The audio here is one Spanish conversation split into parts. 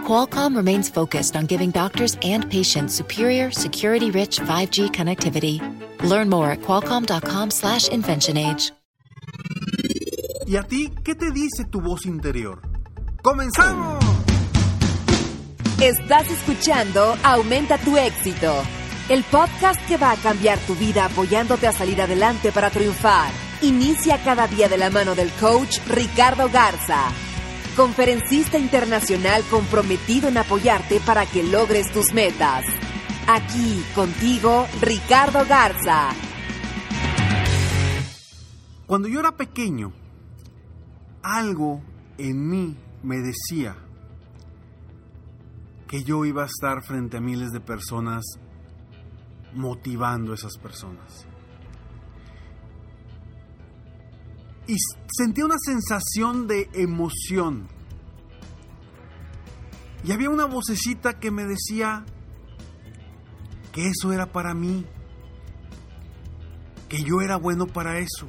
Qualcomm remains focused on giving doctors and patients superior, security-rich 5G connectivity. Learn more at qualcomm.com/slash inventionage. ¿Y a ti qué te dice tu voz interior? ¡Comenzamos! Estás escuchando Aumenta tu éxito, el podcast que va a cambiar tu vida apoyándote a salir adelante para triunfar. Inicia cada día de la mano del coach Ricardo Garza conferencista internacional comprometido en apoyarte para que logres tus metas. Aquí contigo, Ricardo Garza. Cuando yo era pequeño, algo en mí me decía que yo iba a estar frente a miles de personas motivando a esas personas. Y sentía una sensación de emoción. Y había una vocecita que me decía que eso era para mí, que yo era bueno para eso.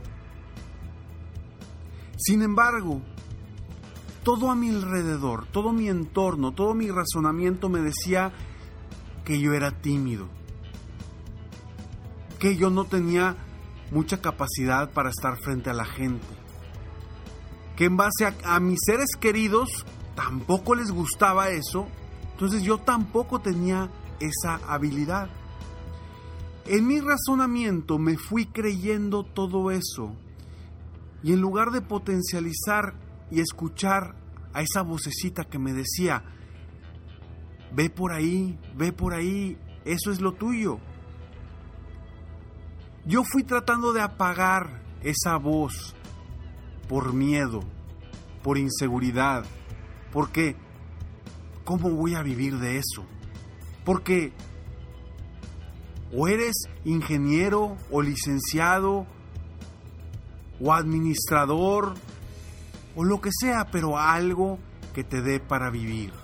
Sin embargo, todo a mi alrededor, todo mi entorno, todo mi razonamiento me decía que yo era tímido, que yo no tenía mucha capacidad para estar frente a la gente. Que en base a, mis seres queridos tampoco les gustaba eso, entonces yo tampoco tenía esa habilidad. En mi razonamiento me fui creyendo todo eso y en lugar de potencializar y escuchar a esa vocecita que me decía, ve por ahí, ve por ahí, eso es lo tuyo, yo fui tratando de apagar esa voz por miedo, por inseguridad, porque ¿cómo voy a vivir de eso? Porque o eres ingeniero o licenciado o administrador o lo que sea, pero algo que te dé para vivir.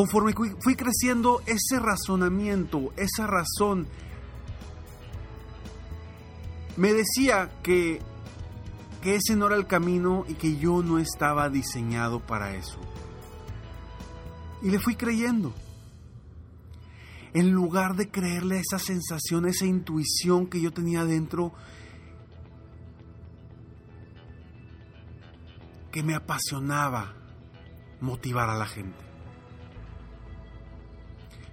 Conforme fui creciendo, ese razonamiento, esa razón, me decía que, que ese no era el camino y que yo no estaba diseñado para eso. Y le fui creyendo. En lugar de creerle esa sensación, esa intuición que yo tenía dentro, que me apasionaba motivar a la gente.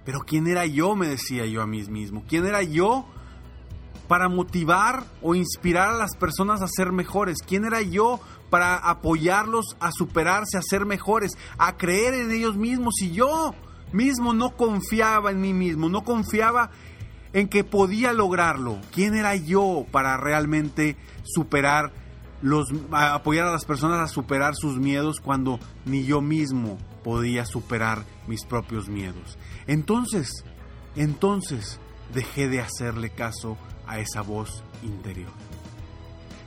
Pero ¿quién era yo? Me decía yo a mí mismo. ¿Quién era yo para motivar o inspirar a las personas a ser mejores? ¿Quién era yo para apoyarlos a superarse, a ser mejores, a creer en ellos mismos? Si yo mismo no confiaba en mí mismo, no confiaba en que podía lograrlo. ¿Quién era yo para realmente superar los apoyar a las personas a superar sus miedos cuando ni yo mismo podía superar mis propios miedos. Entonces, entonces dejé de hacerle caso a esa voz interior.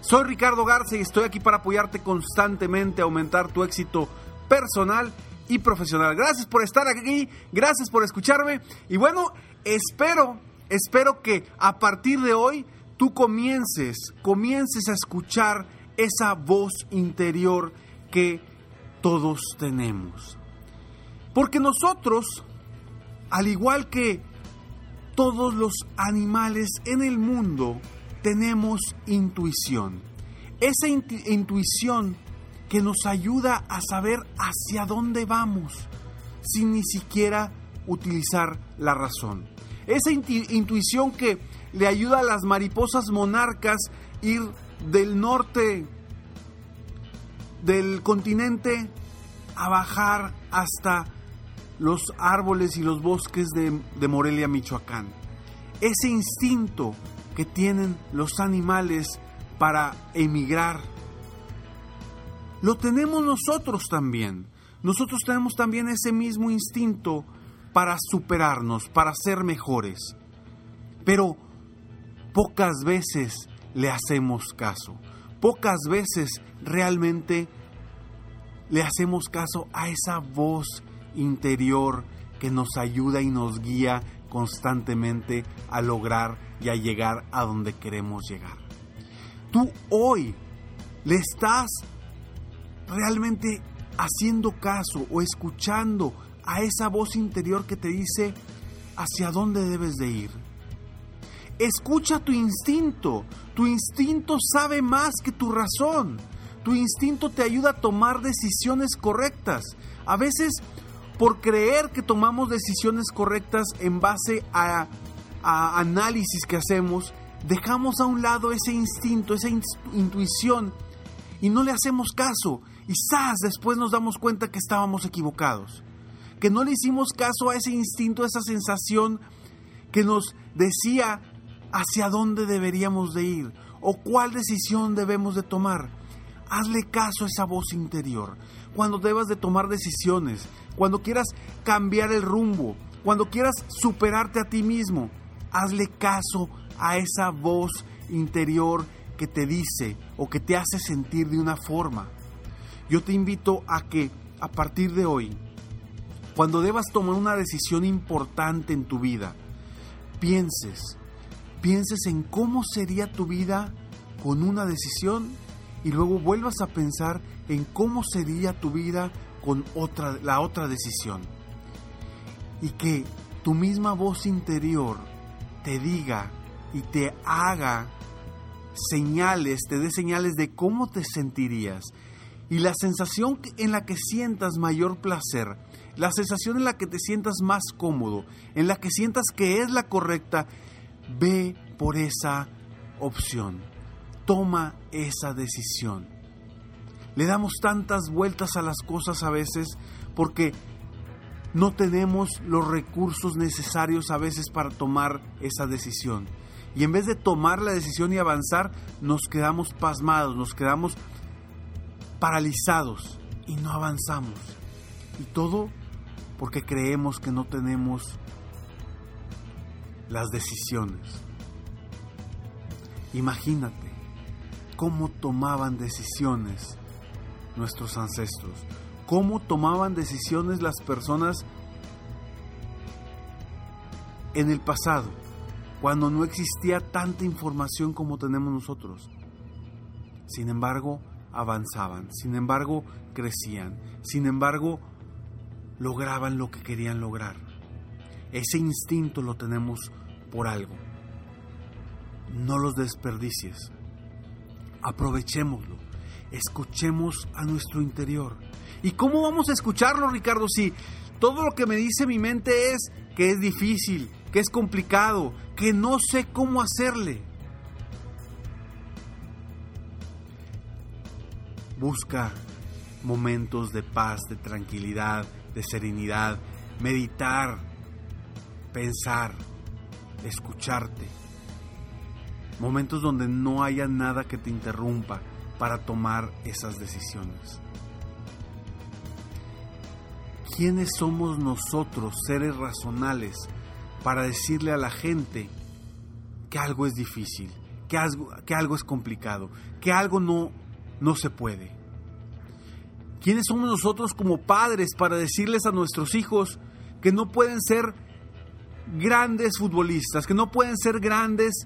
Soy Ricardo Garza y estoy aquí para apoyarte constantemente a aumentar tu éxito personal y profesional. Gracias por estar aquí, gracias por escucharme y bueno, espero, espero que a partir de hoy tú comiences, comiences a escuchar esa voz interior que todos tenemos. Porque nosotros, al igual que todos los animales en el mundo, tenemos intuición. Esa intuición que nos ayuda a saber hacia dónde vamos sin ni siquiera utilizar la razón. Esa intuición que le ayuda a las mariposas monarcas ir del norte del continente a bajar hasta los árboles y los bosques de, Morelia, Michoacán. Ese instinto que tienen los animales para emigrar, lo tenemos nosotros también. Nosotros tenemos también ese mismo instinto para superarnos, para ser mejores. Pero pocas veces le hacemos caso. Pocas veces realmente le hacemos caso a esa voz interior que nos ayuda y nos guía constantemente a lograr y a llegar a donde queremos llegar. Tú hoy le estás realmente haciendo caso o escuchando a esa voz interior que te dice hacia dónde debes de ir. Escucha tu instinto. Tu instinto sabe más que tu razón. Tu instinto te ayuda a tomar decisiones correctas. A veces, por creer que tomamos decisiones correctas en base a, análisis que hacemos, dejamos a un lado ese instinto, esa intuición y no le hacemos caso. Y después nos damos cuenta que estábamos equivocados. Que no le hicimos caso a ese instinto, a esa sensación que nos decía hacia dónde deberíamos de ir o cuál decisión debemos de tomar. Hazle caso a esa voz interior. Cuando debas de tomar decisiones, cuando quieras cambiar el rumbo, cuando quieras superarte a ti mismo, hazle caso a esa voz interior que te dice o que te hace sentir de una forma. Yo te invito a que a partir de hoy, cuando debas tomar una decisión importante en tu vida, pienses, pienses en cómo sería tu vida con una decisión y luego vuelvas a pensar en cómo sería tu vida con otra, la otra decisión. Y que tu misma voz interior te diga y te haga señales, te dé señales de cómo te sentirías. Y la sensación en la que sientas mayor placer, la sensación en la que te sientas más cómodo, en la que sientas que es la correcta, ve por esa opción. Toma esa decisión. Le damos tantas vueltas a las cosas a veces porque no tenemos los recursos necesarios a veces para tomar esa decisión. Y en vez de tomar la decisión y avanzar, nos quedamos pasmados, nos quedamos paralizados y no avanzamos. Y todo porque creemos que no tenemos las decisiones. Imagínate cómo tomaban decisiones nuestros ancestros, cómo tomaban decisiones las personas en el pasado cuando no existía tanta información como tenemos nosotros. Sin embargo, avanzaban, sin embargo, crecían, sin embargo, lograban lo que querían lograr. Ese instinto lo tenemos por algo. No los desperdicies. Aprovechémoslo. Escuchemos a nuestro interior. ¿Y cómo vamos a escucharlo, Ricardo? Si todo lo que me dice mi mente es que es difícil, que es complicado, que no sé cómo hacerle. Busca momentos de paz, de tranquilidad, de serenidad, meditar, pensar, escucharte. Momentos donde no haya nada que te interrumpa para tomar esas decisiones. ¿Quiénes somos nosotros, seres racionales, para decirle a la gente que algo es difícil, que algo, que algo es complicado, que algo no, no se puede? ¿Quiénes somos nosotros como padres para decirles a nuestros hijos que no pueden ser grandes futbolistas, que no pueden ser grandes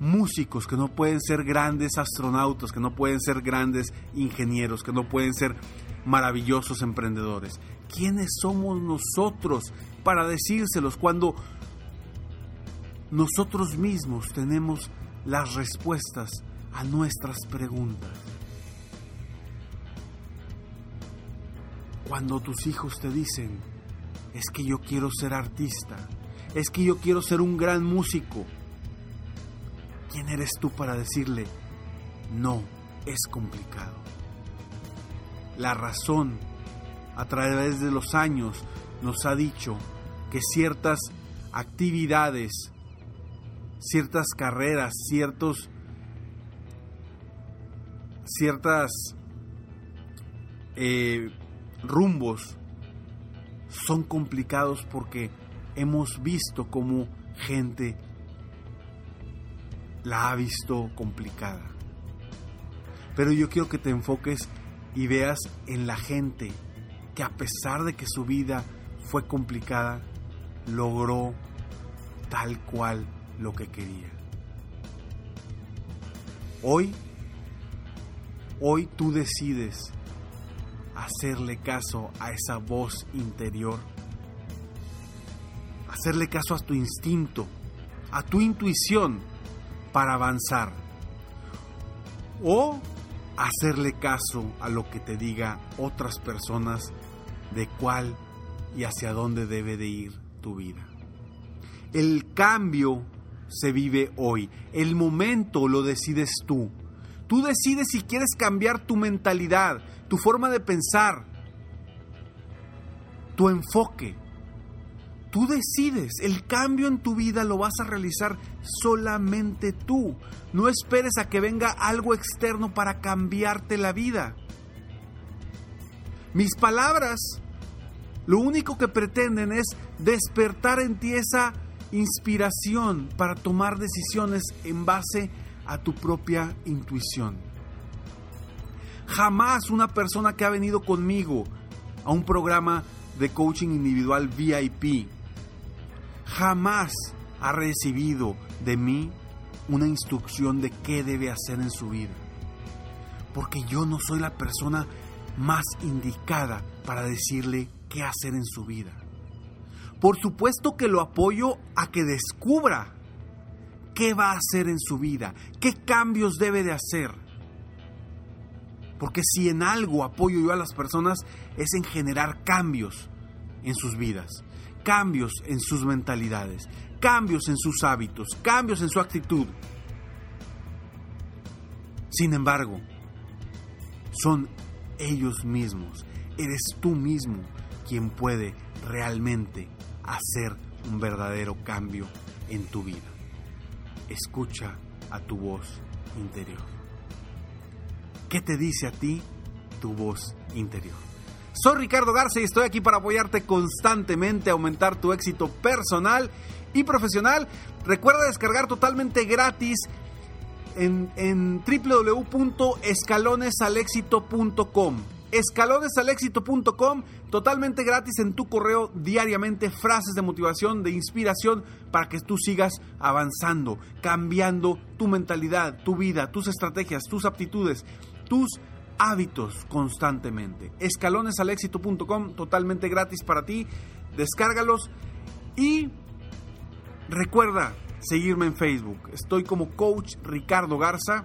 músicos, que no pueden ser grandes astronautas, que no pueden ser grandes ingenieros, que no pueden ser maravillosos emprendedores? ¿Quiénes somos nosotros para decírselos cuando nosotros mismos tenemos las respuestas a nuestras preguntas? Cuando tus hijos te dicen, es que yo quiero ser artista, es que yo quiero ser un gran músico, ¿quién eres tú para decirle, no, es complicado? La razón a través de los años nos ha dicho que ciertas actividades, ciertas carreras, ciertos, ciertas eh, rumbos son complicados porque hemos visto cómo gente la ha visto complicada. Pero yo quiero que te enfoques y veas en la gente que a pesar de que su vida fue complicada, logró tal cual lo que quería. Hoy, hoy tú decides hacerle caso a esa voz interior, hacerle caso a tu instinto, a tu intuición para avanzar. O hacerle caso a lo que te diga otras personas de cuál y hacia dónde debe de ir tu vida. El cambio se vive hoy. El momento lo decides tú. Tú decides si quieres cambiar tu mentalidad, tu forma de pensar, tu enfoque. Tú decides, el cambio en tu vida lo vas a realizar solamente tú. No esperes a que venga algo externo para cambiarte la vida. Mis palabras lo único que pretenden es despertar en ti esa inspiración para tomar decisiones en base a tu propia intuición. Jamás una persona que ha venido conmigo a un programa de coaching individual VIP jamás ha recibido de mí una instrucción de qué debe hacer en su vida. Porque yo no soy la persona más indicada para decirle qué hacer en su vida. Por supuesto que lo apoyo a que descubra qué va a hacer en su vida, qué cambios debe de hacer. Porque si en algo apoyo yo a las personas es en generar cambios en sus vidas cambios en sus mentalidades, cambios en sus hábitos, cambios en su actitud. Sin embargo, son ellos mismos, eres tú mismo quien puede realmente hacer un verdadero cambio en tu vida. Escucha a tu voz interior. ¿Qué te dice a ti tu voz interior? Soy Ricardo Garza y estoy aquí para apoyarte constantemente a aumentar tu éxito personal y profesional. Recuerda descargar totalmente gratis en, en www.escalonesalexito.com. Escalonesalexito.com, totalmente gratis en tu correo diariamente, frases de motivación, de inspiración para que tú sigas avanzando, cambiando tu mentalidad, tu vida, tus estrategias, tus aptitudes, tus hábitos constantemente. Escalonesalexito.com, totalmente gratis para ti. Descárgalos y recuerda seguirme en Facebook. Estoy como Coach Ricardo Garza.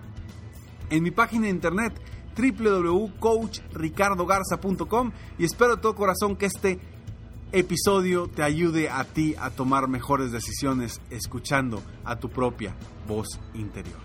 En mi página de internet www.coachricardogarza.com y espero de todo corazón que este episodio te ayude a ti a tomar mejores decisiones escuchando a tu propia voz interior.